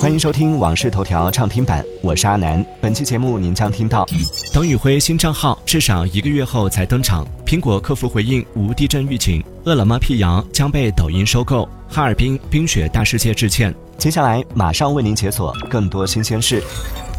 欢迎收听《往事头条》畅听版，我是阿南。本期节目您将听到：董宇辉新账号至少一个月后才登场；苹果客服回应无地震预警；饿了么辟谣将被抖音收购；哈尔滨冰雪大世界致歉。接下来马上为您解锁更多新鲜事。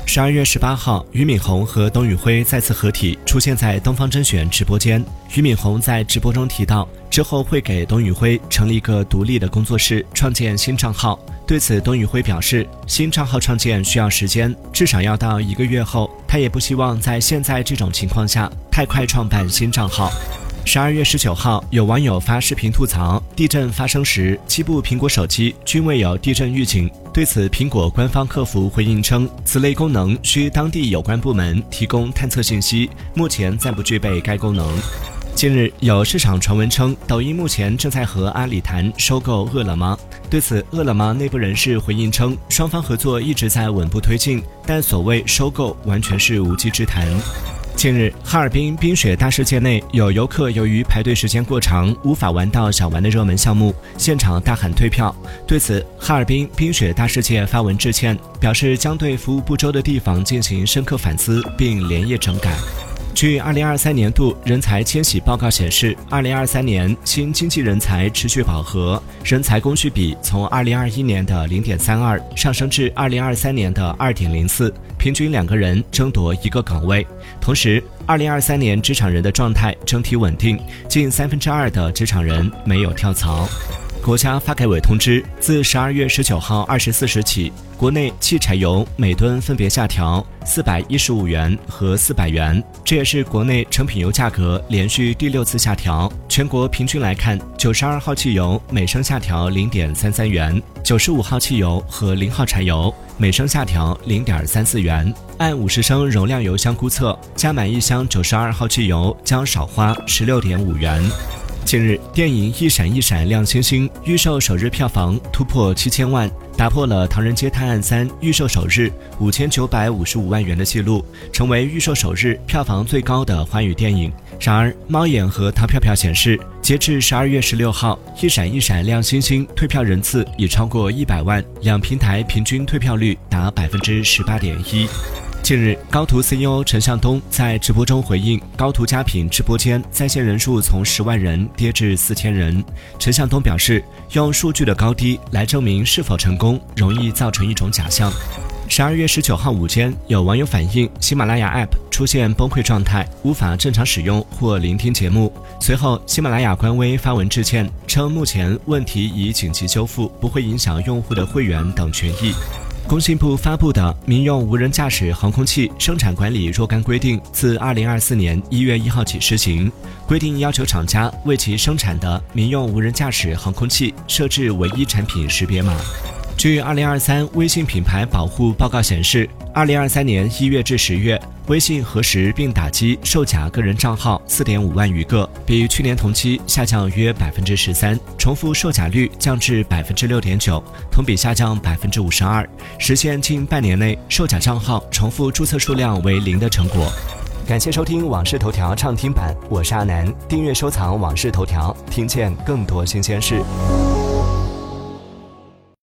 十二月十八号，俞敏洪和董宇辉再次合体，出现在东方甄选直播间。俞敏洪在直播中提到，之后会给董宇辉成立一个独立的工作室，创建新账号。对此，董宇辉表示，新账号创建需要时间，至少要到一个月后。他也不希望在现在这种情况下太快创办新账号。十二月十九号，有网友发视频吐槽，地震发生时，七部苹果手机均未有地震预警。对此，苹果官方客服回应称，此类功能需当地有关部门提供探测信息，目前暂不具备该功能。近日，有市场传闻称，抖音目前正在和阿里谈收购饿了么。对此，饿了么内部人士回应称，双方合作一直在稳步推进，但所谓收购完全是无稽之谈。近日，哈尔滨冰雪大世界内有游客由于排队时间过长，无法玩到想玩的热门项目，现场大喊退票。对此，哈尔滨冰雪大世界发文致歉，表示将对服务不周的地方进行深刻反思，并连夜整改。据二零二三年度人才迁徙报告显示，二零二三年新经济人才持续饱和，人才供需比从二零二一年的零点三二上升至二零二三年的二点零四，平均两个人争夺一个岗位。同时，二零二三年职场人的状态整体稳定，近三分之二的职场人没有跳槽。国家发改委通知，自十二月十九号二十四时起，国内汽柴油每吨分别下调四百一十五元和四百元，这也是国内成品油价格连续第六次下调。全国平均来看，九十二号汽油每升下调零点三三元，九十五号汽油和零号柴油每升下调零点三四元。按五十升容量油箱估测，加满一箱九十二号汽油将少花十六点五元。近日，电影《一闪一闪亮星星》预售首日票房突破七千万，打破了《唐人街探案三》预售首日五千九百五十五万元的记录，成为预售首日票房最高的华语电影。然而，猫眼和淘票票显示，截至十二月十六号，《一闪一闪亮星星》退票人次已超过一百万，两平台平均退票率达百分之十八点一。近日，高途 CEO 陈向东在直播中回应，高途佳品直播间在线人数从十万人跌至四千人。陈向东表示，用数据的高低来证明是否成功，容易造成一种假象。十二月十九号午间，有网友反映喜马拉雅 App 出现崩溃状态，无法正常使用或聆听节目。随后，喜马拉雅官微发文致歉，称目前问题已紧急修复，不会影响用户的会员等权益。工信部发布的《民用无人驾驶航空器生产管理若干规定》自二零二四年一月一号起施行。规定要求厂家为其生产的民用无人驾驶航空器设置唯一产品识别码。据二零二三微信品牌保护报告显示，二零二三年一月至十月，微信核实并打击售假个人账号四点五万余个，比去年同期下降约百分之十三，重复售假率降至百分之六点九，同比下降百分之五十二，实现近半年内售假账号重复注册数量为零的成果。感谢收听《往事头条》畅听版，我是阿南，订阅收藏《往事头条》，听见更多新鲜事。